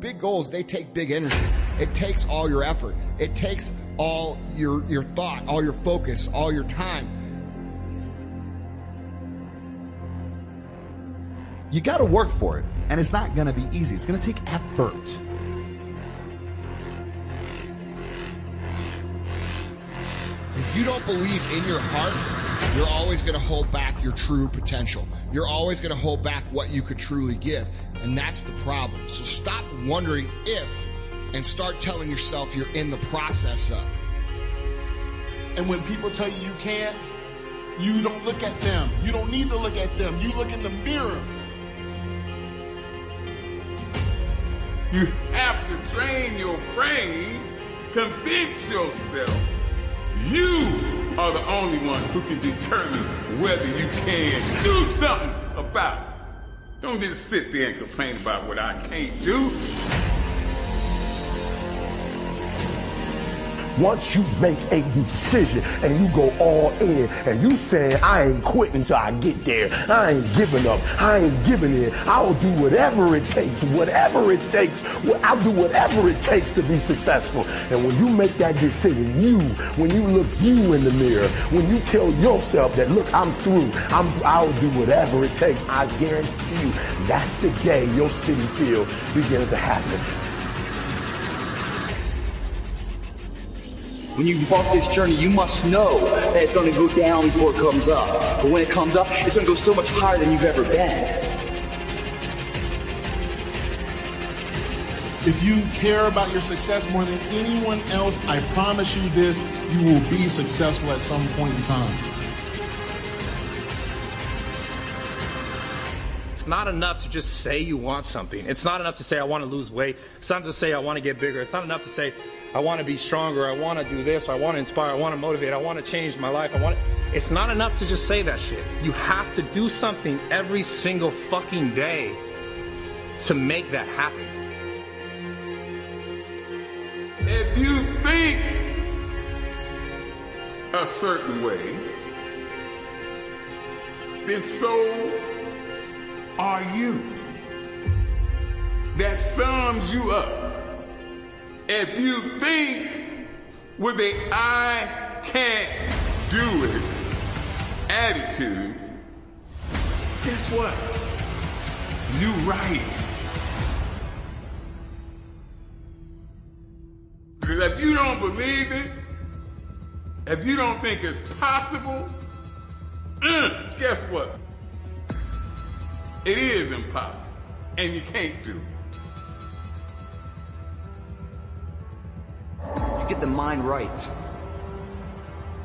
big goals, they take big energy. It takes all your effort. It takes all your, your thought, all your focus, all your time. You got to work for it, and it's not going to be easy. It's going to take effort. If you don't believe in your heart, you're always going to hold back your true potential. You're always going to hold back what you could truly give. And that's the problem. So stop wondering if and start telling yourself you're in the process of. And when people tell you you can't, you don't look at them. You don't need to look at them. You look in the mirror. You have to train your brain, convince yourself you are the only one who can determine whether you can do something about it. Don't just sit there and complain about what I can't do. Once you make a decision and you go all in and you saying, I ain't quitting until I get there. I ain't giving up. I ain't giving in. I'll do whatever it takes, whatever it takes. I'll do whatever it takes to be successful. And when you make that decision, you, when you look you in the mirror, when you tell yourself that, look, I'm through. I'm, I'll do whatever it takes. I guarantee you, that's the day your city feel begins to happen. When you embark this journey, you must know that it's going to go down before it comes up. But when it comes up, it's going to go so much higher than you've ever been. If you care about your success more than anyone else, I promise you this, you will be successful at some point in time. Not enough to just say you want something. It's not enough to say I want to lose weight. It's not enough to say I want to get bigger. It's not enough to say I want to be stronger. I want to do this. I want to inspire. I want to motivate. I want to change my life. I want. To... It's not enough to just say that shit. You have to do something every single fucking day to make that happen. If you think a certain way, then so are you. That sums you up. If you think with a I can't do it attitude, guess what? You right. Because if you don't believe it, if you don't think it's possible, mm, guess what? It is impossible. And you can't do it. You get the mind right.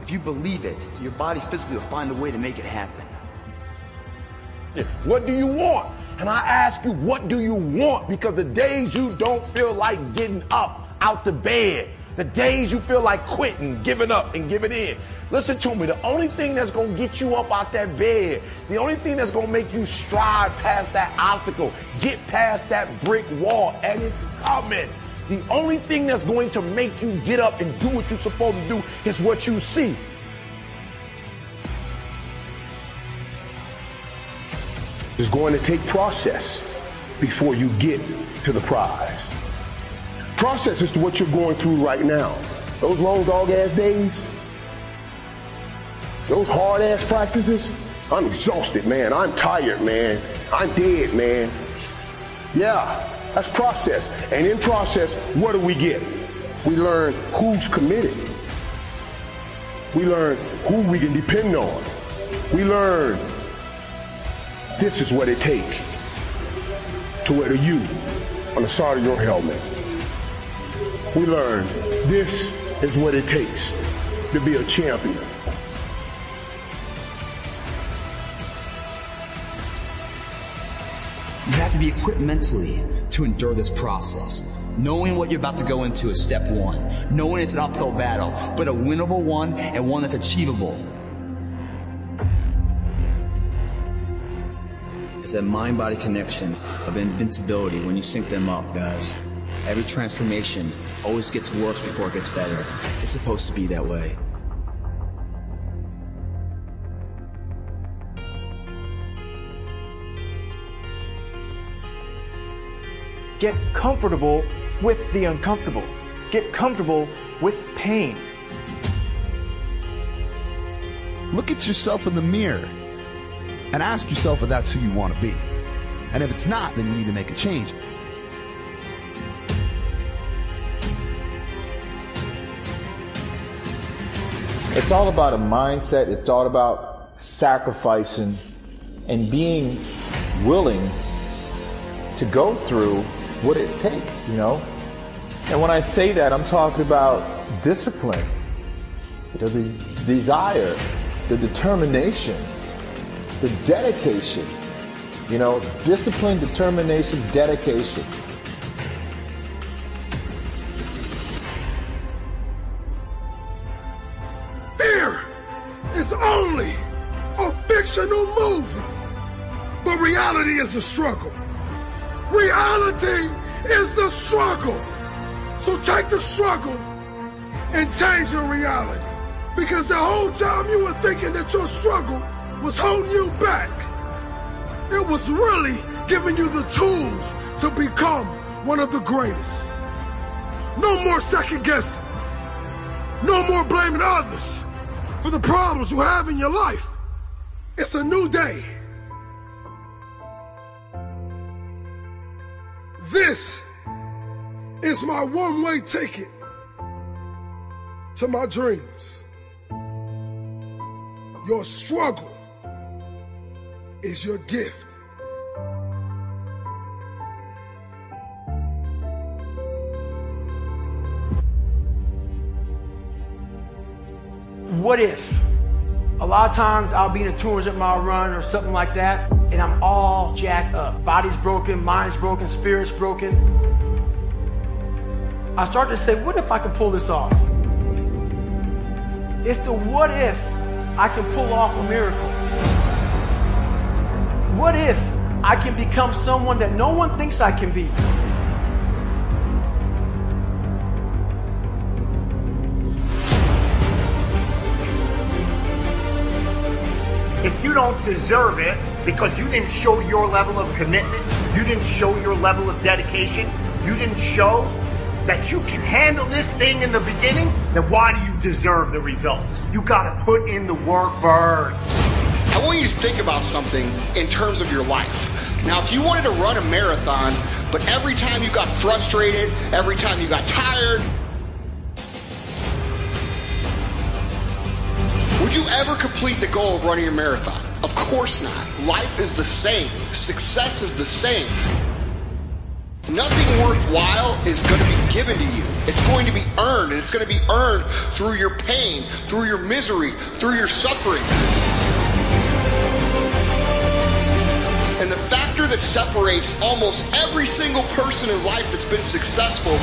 If you believe it, your body physically will find a way to make it happen. What do you want? And I ask you, what do you want? Because the days you don't feel like getting up out the bed, the days you feel like quitting, giving up, and giving in. Listen to me. The only thing that's going to get you up out that bed, the only thing that's going to make you strive past that obstacle, get past that brick wall, and it's coming. The only thing that's going to make you get up and do what you're supposed to do is what you see. It's going to take process before you get to the prize. Process is to what you're going through right now. Those long dog ass days, those hard ass practices, I'm exhausted, man. I'm tired, man. I'm dead, man. Yeah, that's process. And in process, what do we get? We learn who's committed. We learn who we can depend on. We learn this is what it takes to wear the U on the side of your helmet. We learn this is what it takes to be a champion. You have to be equipped mentally to endure this process. Knowing what you're about to go into is step one. Knowing it's an uphill battle, but a winnable one and one that's achievable. It's that mind body connection of invincibility when you sync them up, guys. Every transformation always gets worse before it gets better. It's supposed to be that way. get comfortable with the uncomfortable. Get comfortable with pain. Look at yourself in the mirror and ask yourself if that's who you want to be. And if it's not, then you need to make a change. It's all about a mindset. It's all about sacrificing and being willing to go through what it takes, you know? And when I say that, I'm talking about discipline, the desire, the determination, the dedication. You know, discipline, determination, dedication. Is a struggle. Reality is the struggle. So take the struggle and change your reality. Because the whole time you were thinking that your struggle was holding you back, it was really giving you the tools to become one of the greatest. No more second guessing. No more blaming others for the problems you have in your life. It's a new day. This is my one way ticket to my dreams. Your struggle is your gift. What if? A lot of times I'll be in a 200 mile run or something like that, and I'm all jacked up. Body's broken, mind's broken, spirit's broken. I start to say, what if I can pull this off? It's the what if I can pull off a miracle. What if I can become someone that no one thinks I can be? If you don't deserve it because you didn't show your level of commitment, you didn't show your level of dedication, you didn't show that you can handle this thing in the beginning, then why do you deserve the results? You gotta put in the work first. I want you to think about something in terms of your life. Now, if you wanted to run a marathon, but every time you got frustrated, every time you got tired, Would you ever complete the goal of running a marathon? Of course not. Life is the same. Success is the same. Nothing worthwhile is going to be given to you. It's going to be earned, and it's going to be earned through your pain, through your misery, through your suffering. And the factor that separates almost every single person in life that's been successful,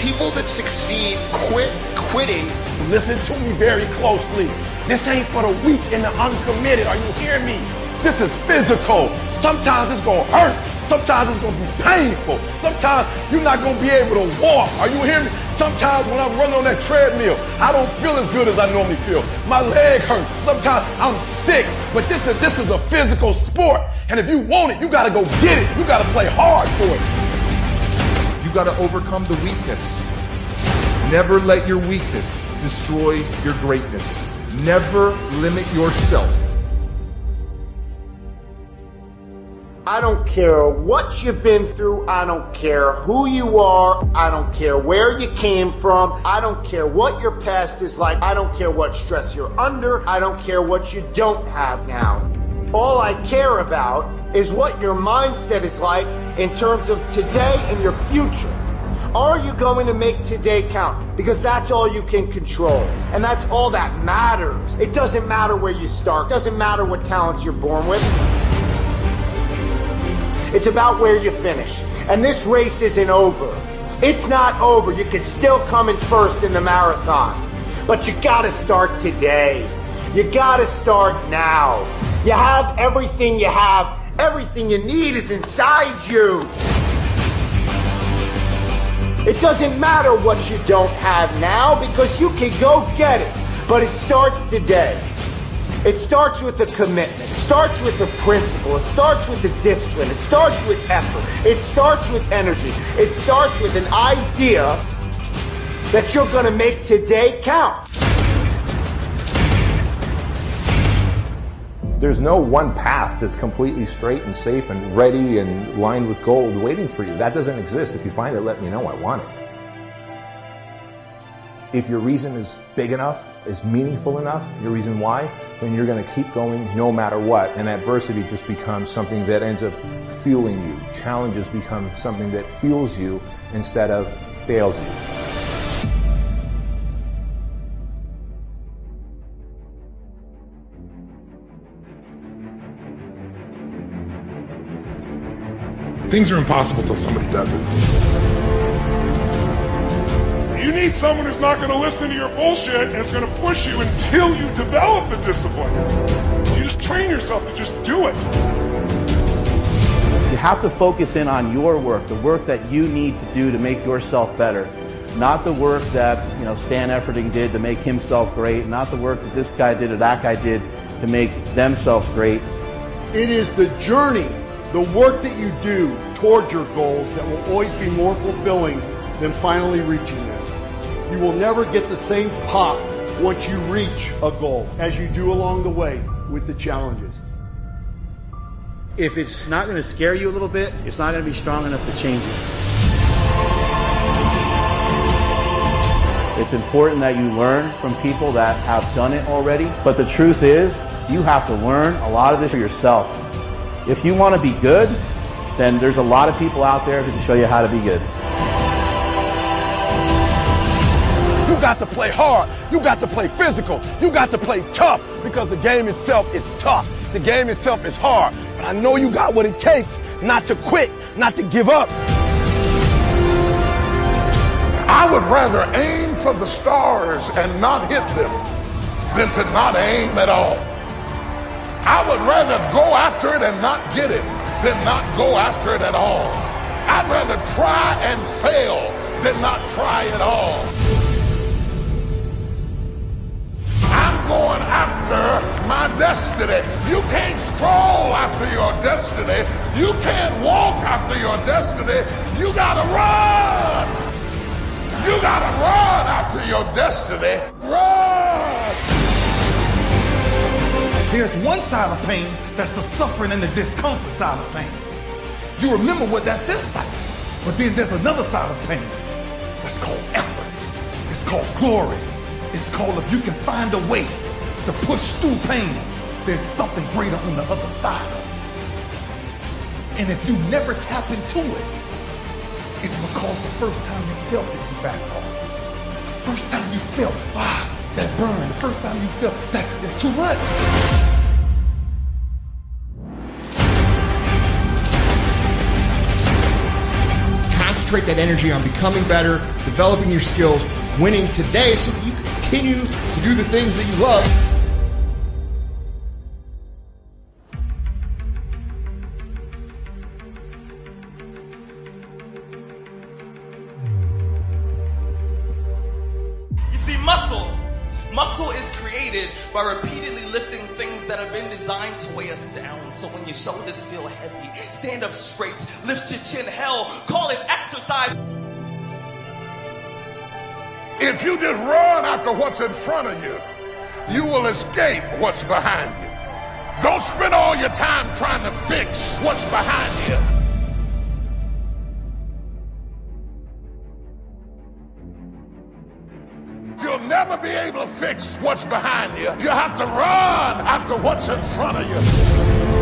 people that succeed quit quitting. Listen to me very closely. This ain't for the weak and the uncommitted. Are you hearing me? This is physical. Sometimes it's gonna hurt. Sometimes it's gonna be painful. Sometimes you're not gonna be able to walk. Are you hearing me? Sometimes when I'm running on that treadmill, I don't feel as good as I normally feel. My leg hurts. Sometimes I'm sick. But this is this is a physical sport. And if you want it, you gotta go get it. You gotta play hard for it. You gotta overcome the weakness. Never let your weakness destroy your greatness. Never limit yourself. I don't care what you've been through. I don't care who you are. I don't care where you came from. I don't care what your past is like. I don't care what stress you're under. I don't care what you don't have now. All I care about is what your mindset is like in terms of today and your future. Are you going to make today count? Because that's all you can control. And that's all that matters. It doesn't matter where you start. It doesn't matter what talents you're born with. It's about where you finish. And this race isn't over. It's not over. You can still come in first in the marathon. But you gotta start today. You gotta start now. You have everything you have. Everything you need is inside you. It doesn't matter what you don't have now because you can go get it. But it starts today. It starts with the commitment. It starts with the principle. It starts with the discipline. It starts with effort. It starts with energy. It starts with an idea that you're going to make today count. There's no one path that's completely straight and safe and ready and lined with gold waiting for you. That doesn't exist. If you find it, let me know. I want it. If your reason is big enough, is meaningful enough, your reason why, then you're going to keep going no matter what. And adversity just becomes something that ends up fueling you. Challenges become something that fuels you instead of fails you. Things are impossible till somebody does it. You need someone who's not going to listen to your bullshit and is going to push you until you develop the discipline. You just train yourself to just do it. You have to focus in on your work, the work that you need to do to make yourself better. Not the work that, you know, Stan Efferding did to make himself great, not the work that this guy did or that guy did to make themselves great. It is the journey, the work that you do towards your goals that will always be more fulfilling than finally reaching them. You will never get the same pop once you reach a goal as you do along the way with the challenges. If it's not going to scare you a little bit, it's not going to be strong enough to change it. It's important that you learn from people that have done it already. But the truth is, you have to learn a lot of this for yourself. If you want to be good, then there's a lot of people out there who can show you how to be good. You got to play hard. You got to play physical. You got to play tough because the game itself is tough. The game itself is hard. But I know you got what it takes not to quit, not to give up. I would rather aim for the stars and not hit them than to not aim at all. I would rather go after it and not get it than not go after it at all. I'd rather try and fail than not try at all. I'm going after my destiny. You can't stroll after your destiny. You can't walk after your destiny. You gotta run. You gotta run after your destiny. Run. There's one side of pain that's the suffering and the discomfort side of pain. You remember what that feels like. But then there's another side of pain that's called effort. It's called glory. It's called if you can find a way to push through pain, there's something greater on the other side. And if you never tap into it, it's because the first time you felt it, you backed off. First time you felt, ah, that burn. The first time you felt that it's too much. Concentrate that energy on becoming better, developing your skills, winning today so that you continue to do the things that you love. You just run after what's in front of you, you will escape what's behind you. Don't spend all your time trying to fix what's behind you. You'll never be able to fix what's behind you. You have to run after what's in front of you.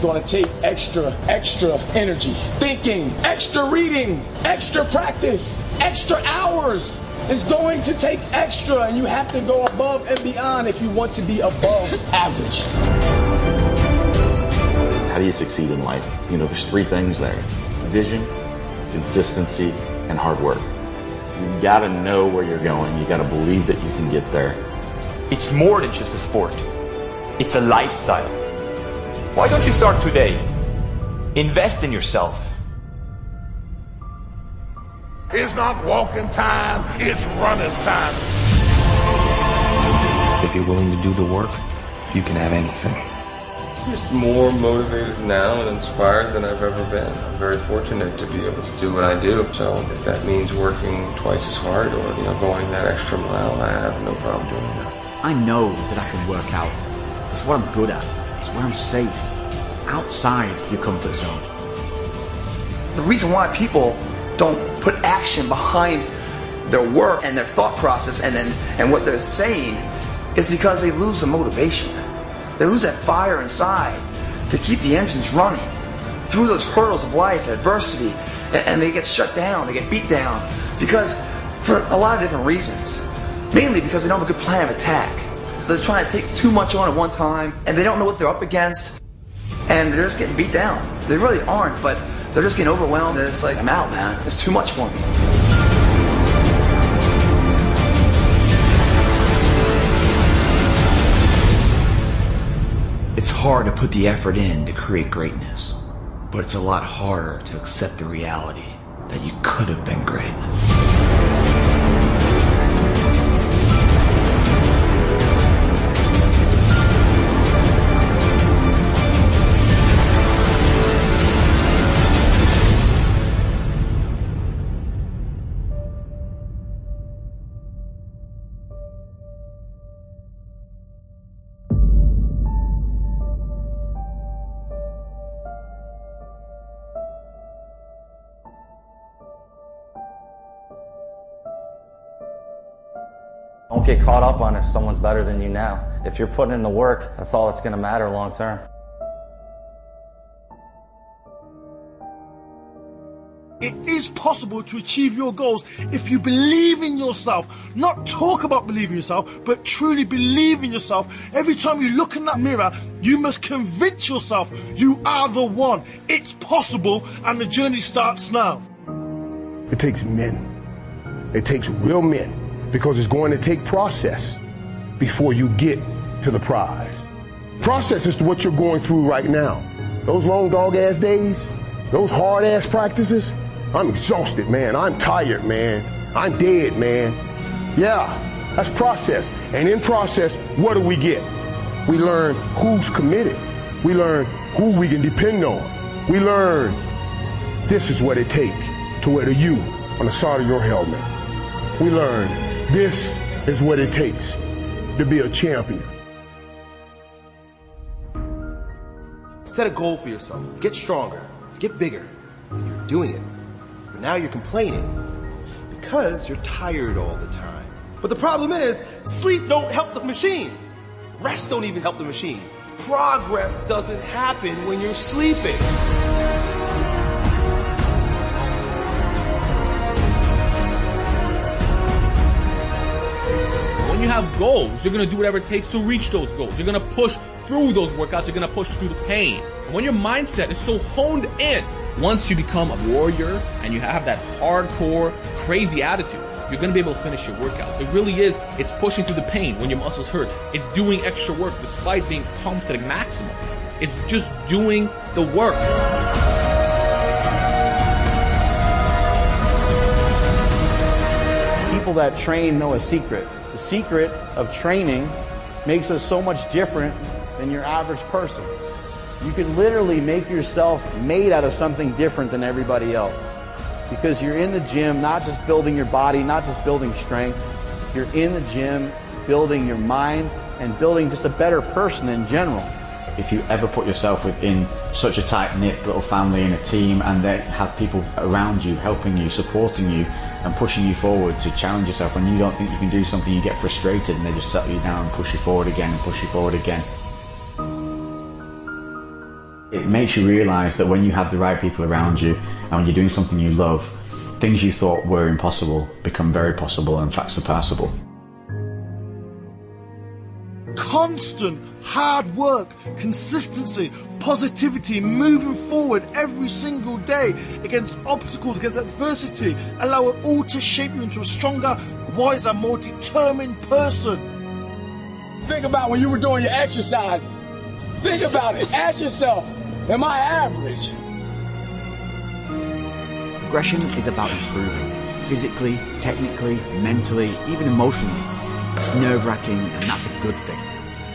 Going to take extra, extra energy, thinking, extra reading, extra practice, extra hours. It's going to take extra, and you have to go above and beyond if you want to be above average. How do you succeed in life? You know, there's three things there vision, consistency, and hard work. You gotta know where you're going, you gotta believe that you can get there. It's more than just a sport, it's a lifestyle. Why don't you start today? Invest in yourself. It's not walking time, it's running time. If you're willing to do the work, you can have anything. I'm just more motivated now and inspired than I've ever been. I'm very fortunate to be able to do what I do. So if that means working twice as hard or you know going that extra mile, I have no problem doing that. I know that I can work out. It's what I'm good at. It's where I'm safe. Outside your comfort zone. The reason why people don't put action behind their work and their thought process and then and what they're saying is because they lose the motivation. They lose that fire inside to keep the engines running through those hurdles of life, adversity, and, and they get shut down, they get beat down because for a lot of different reasons. Mainly because they don't have a good plan of attack. They're trying to take too much on at one time and they don't know what they're up against and they're just getting beat down. They really aren't, but they're just getting overwhelmed and it's like, I'm out, man. It's too much for me. It's hard to put the effort in to create greatness, but it's a lot harder to accept the reality that you could have been great. Get caught up on if someone's better than you now. If you're putting in the work, that's all that's going to matter long term. It is possible to achieve your goals if you believe in yourself. Not talk about believing yourself, but truly believe in yourself. Every time you look in that mirror, you must convince yourself you are the one. It's possible, and the journey starts now. It takes men. It takes real men because it's going to take process before you get to the prize. Process is to what you're going through right now. Those long dog ass days, those hard ass practices, I'm exhausted, man. I'm tired, man. I'm dead, man. Yeah, that's process. And in process, what do we get? We learn who's committed. We learn who we can depend on. We learn this is what it takes to wear the U on the side of your helmet. We learn this is what it takes to be a champion. Set a goal for yourself. Get stronger. Get bigger. And you're doing it. But now you're complaining because you're tired all the time. But the problem is, sleep don't help the machine. Rest don't even help the machine. Progress doesn't happen when you're sleeping. Have goals, you're gonna do whatever it takes to reach those goals. You're gonna push through those workouts, you're gonna push through the pain. And when your mindset is so honed in, once you become a warrior and you have that hardcore, crazy attitude, you're gonna be able to finish your workout. It really is, it's pushing through the pain when your muscles hurt. It's doing extra work despite being pumped at maximum. It's just doing the work. People that train know a secret. Secret of training makes us so much different than your average person. You can literally make yourself made out of something different than everybody else. Because you're in the gym, not just building your body, not just building strength. You're in the gym building your mind and building just a better person in general. If you ever put yourself within such a tight knit little family and a team and they have people around you helping you, supporting you and pushing you forward to challenge yourself when you don't think you can do something, you get frustrated and they just settle you down and push you forward again and push you forward again. It makes you realize that when you have the right people around you and when you're doing something you love, things you thought were impossible become very possible and in fact surpassable. Constant hard work, consistency, positivity, moving forward every single day against obstacles, against adversity. Allow it all to shape you into a stronger, wiser, more determined person. Think about when you were doing your exercises. Think about it. Ask yourself, am I average? Progression is about improving. physically, technically, mentally, even emotionally. It's nerve wracking, and that's a good thing.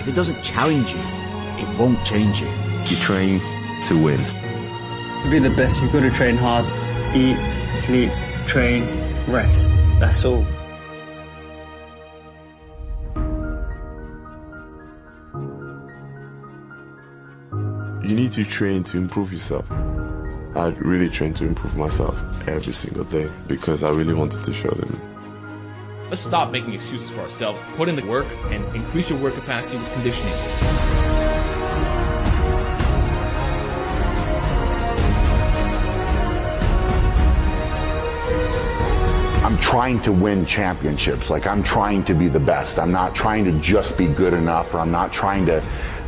If it doesn't challenge you, it won't change you. You train to win. To be the best, you've got to train hard, eat, sleep, train, rest. That's all. You need to train to improve yourself. I really train to improve myself every single day because I really wanted to show them. Let's stop making excuses for ourselves, put in the work, and increase your work capacity with conditioning. I'm trying to win championships. Like I'm trying to be the best. I'm not trying to just be good enough or I'm not trying to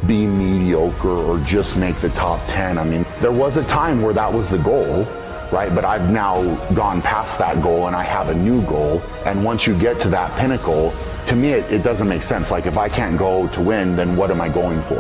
be mediocre or just make the top 10. I mean, there was a time where that was the goal, right? But I've now gone past that goal and I have a new goal. And once you get to that pinnacle, to me, it, it doesn't make sense. Like if I can't go to win, then what am I going for?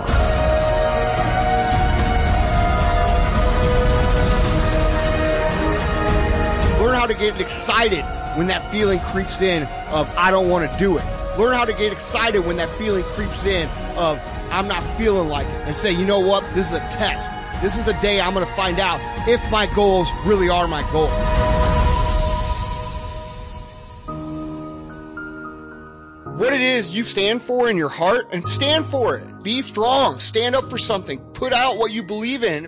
Learn how to get excited when that feeling creeps in of I don't want to do it. Learn how to get excited when that feeling creeps in of I'm not feeling like it and say, you know what? This is a test. This is the day I'm going to find out if my goals really are my goals. What it is you stand for in your heart and stand for it. Be strong. Stand up for something. Put out what you believe in.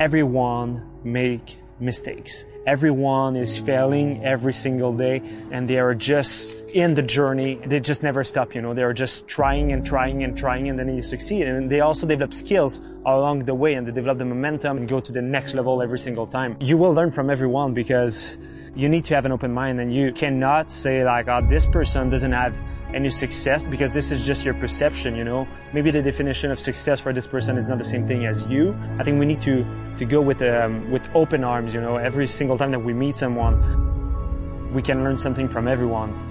Everyone make mistakes. Everyone is failing every single day and they are just in the journey. They just never stop, you know, they're just trying and trying and trying and then you succeed. And they also develop skills along the way and they develop the momentum and go to the next level every single time. You will learn from everyone because you need to have an open mind and you cannot say like, oh, this person doesn't have any success because this is just your perception, you know. Maybe the definition of success for this person is not the same thing as you. I think we need to, to go with, um, with open arms, you know. Every single time that we meet someone, we can learn something from everyone.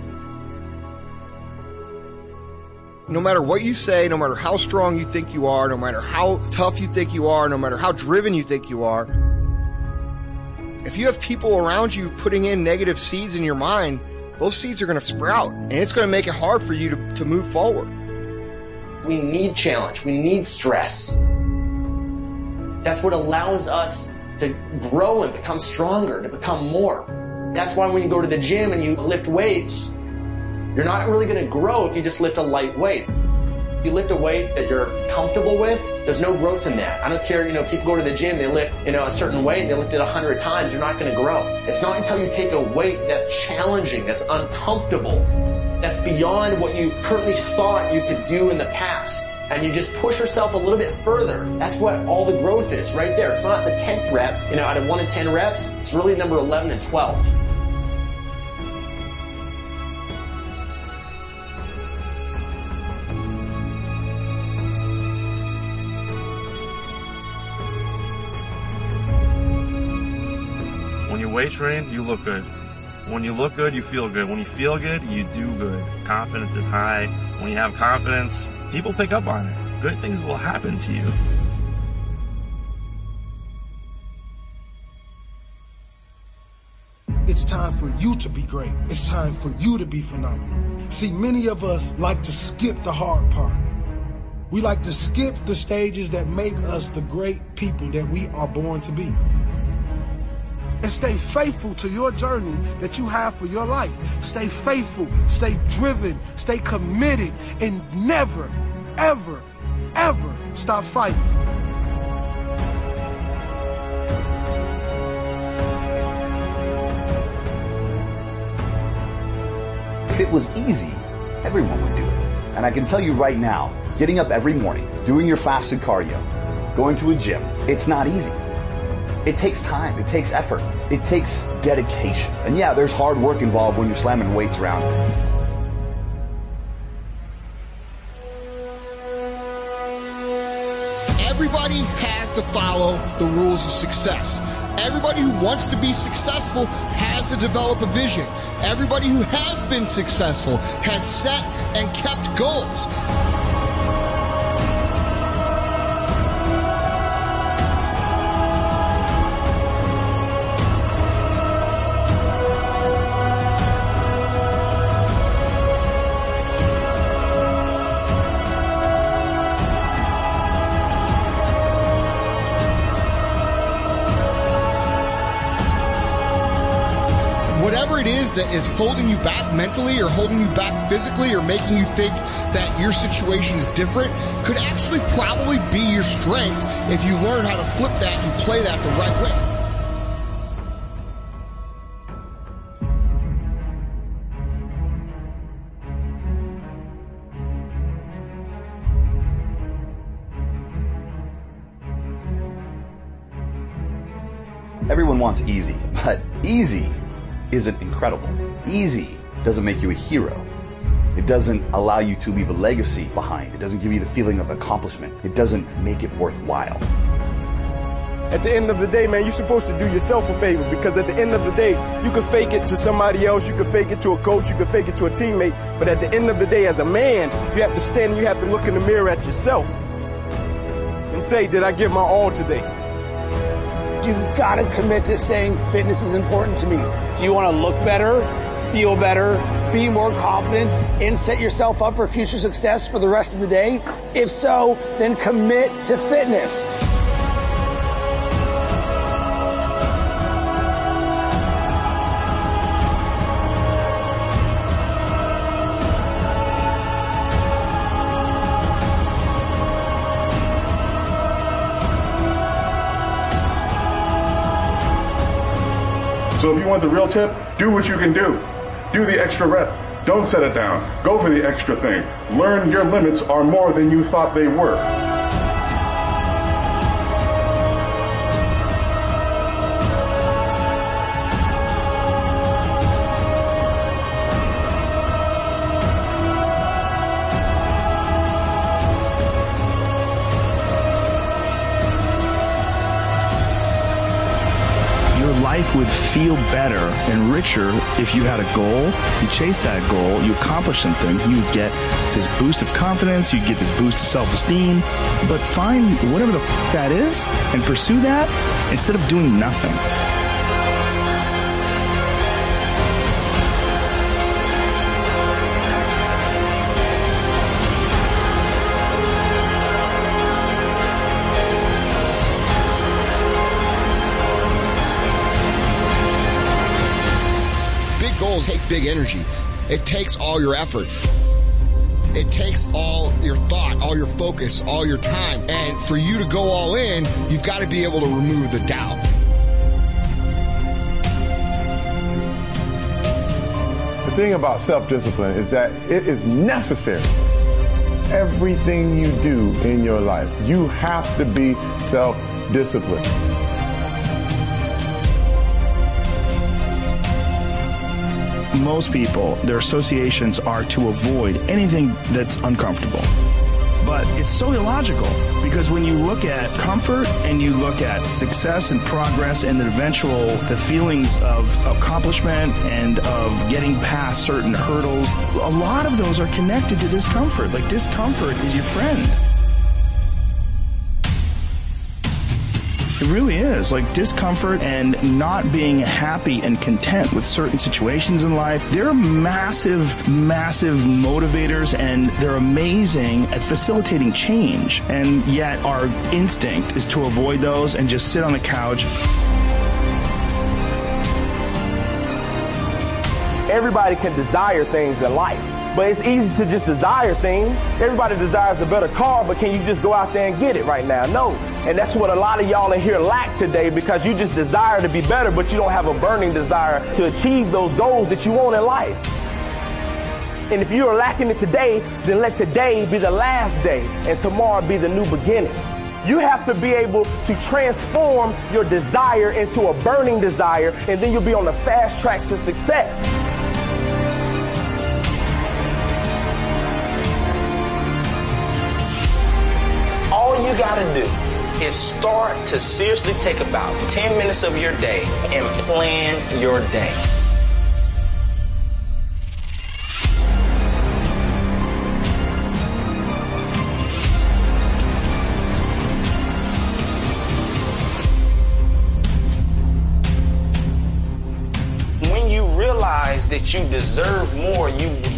No matter what you say, no matter how strong you think you are, no matter how tough you think you are, no matter how driven you think you are, if you have people around you putting in negative seeds in your mind, those seeds are going to sprout and it's going to make it hard for you to, to move forward. We need challenge. We need stress. That's what allows us to grow and become stronger, to become more. That's why when you go to the gym and you lift weights, you're not really going to grow if you just lift a light weight. If you lift a weight that you're comfortable with, there's no growth in that. I don't care, you know, people go to the gym, they lift, you know, a certain weight, they lift it a hundred times, you're not going to grow. It's not until you take a weight that's challenging, that's uncomfortable, that's beyond what you currently thought you could do in the past, and you just push yourself a little bit further. That's what all the growth is, right there. It's not the 10th rep, you know, out of 1 in 10 reps, it's really number 11 and 12. Train, you look good. When you look good, you feel good. When you feel good, you do good. Confidence is high. When you have confidence, people pick up on it. Good things will happen to you. It's time for you to be great. It's time for you to be phenomenal. See, many of us like to skip the hard part. We like to skip the stages that make us the great people that we are born to be. And stay faithful to your journey that you have for your life. Stay faithful, stay driven, stay committed, and never, ever, ever stop fighting. If it was easy, everyone would do it. And I can tell you right now, getting up every morning, doing your fasted cardio, going to a gym, it's not easy. It takes time, it takes effort, it takes dedication. And yeah, there's hard work involved when you're slamming weights around. Everybody has to follow the rules of success. Everybody who wants to be successful has to develop a vision. Everybody who has been successful has set and kept goals. That is holding you back mentally or holding you back physically or making you think that your situation is different could actually probably be your strength if you learn how to flip that and play that the right way. Everyone wants easy, but easy isn't incredible. Easy doesn't make you a hero. It doesn't allow you to leave a legacy behind. It doesn't give you the feeling of accomplishment. It doesn't make it worthwhile. At the end of the day, man, you're supposed to do yourself a favor because at the end of the day, you can fake it to somebody else, you can fake it to a coach, you can fake it to a teammate, but at the end of the day, as a man, you have to stand and you have to look in the mirror at yourself and say, did I give my all today? You've got to commit to saying fitness is important to me. Do you want to look better, feel better, be more confident, and set yourself up for future success for the rest of the day? If so, then commit to fitness. So if you want the real tip, do what you can do. Do the extra rep. Don't set it down. Go for the extra thing. Learn your limits are more than you thought they were. Would feel better and richer if you had a goal, you chase that goal, you accomplish some things, you would get this boost of confidence, you'd get this boost of self-esteem. But find whatever the f- that is and pursue that instead of doing nothing. Big energy. It takes all your effort. It takes all your thought, all your focus, all your time. And for you to go all in, you've got to be able to remove the doubt. The thing about self-discipline is that it is necessary. Everything you do in your life, you have to be self-disciplined. Most people, their associations are to avoid anything that's uncomfortable. But it's so illogical because when you look at comfort and you look at success and progress and the eventual the feelings of accomplishment and of getting past certain hurdles, a lot of those are connected to discomfort. Like discomfort is your friend. It really is. Like discomfort and not being happy and content with certain situations in life. They're massive, massive motivators and they're amazing at facilitating change. And yet our instinct is to avoid those and just sit on the couch. Everybody can desire things in life, but it's easy to just desire things. Everybody desires a better car, but can you just go out there and get it right now? No. And that's what a lot of y'all in here lack today because you just desire to be better, but you don't have a burning desire to achieve those goals that you want in life. And if you are lacking it today, then let today be the last day and tomorrow be the new beginning. You have to be able to transform your desire into a burning desire, and then you'll be on the fast track to success. All you gotta do is start to seriously take about 10 minutes of your day and plan your day. When you realize that you deserve more, you.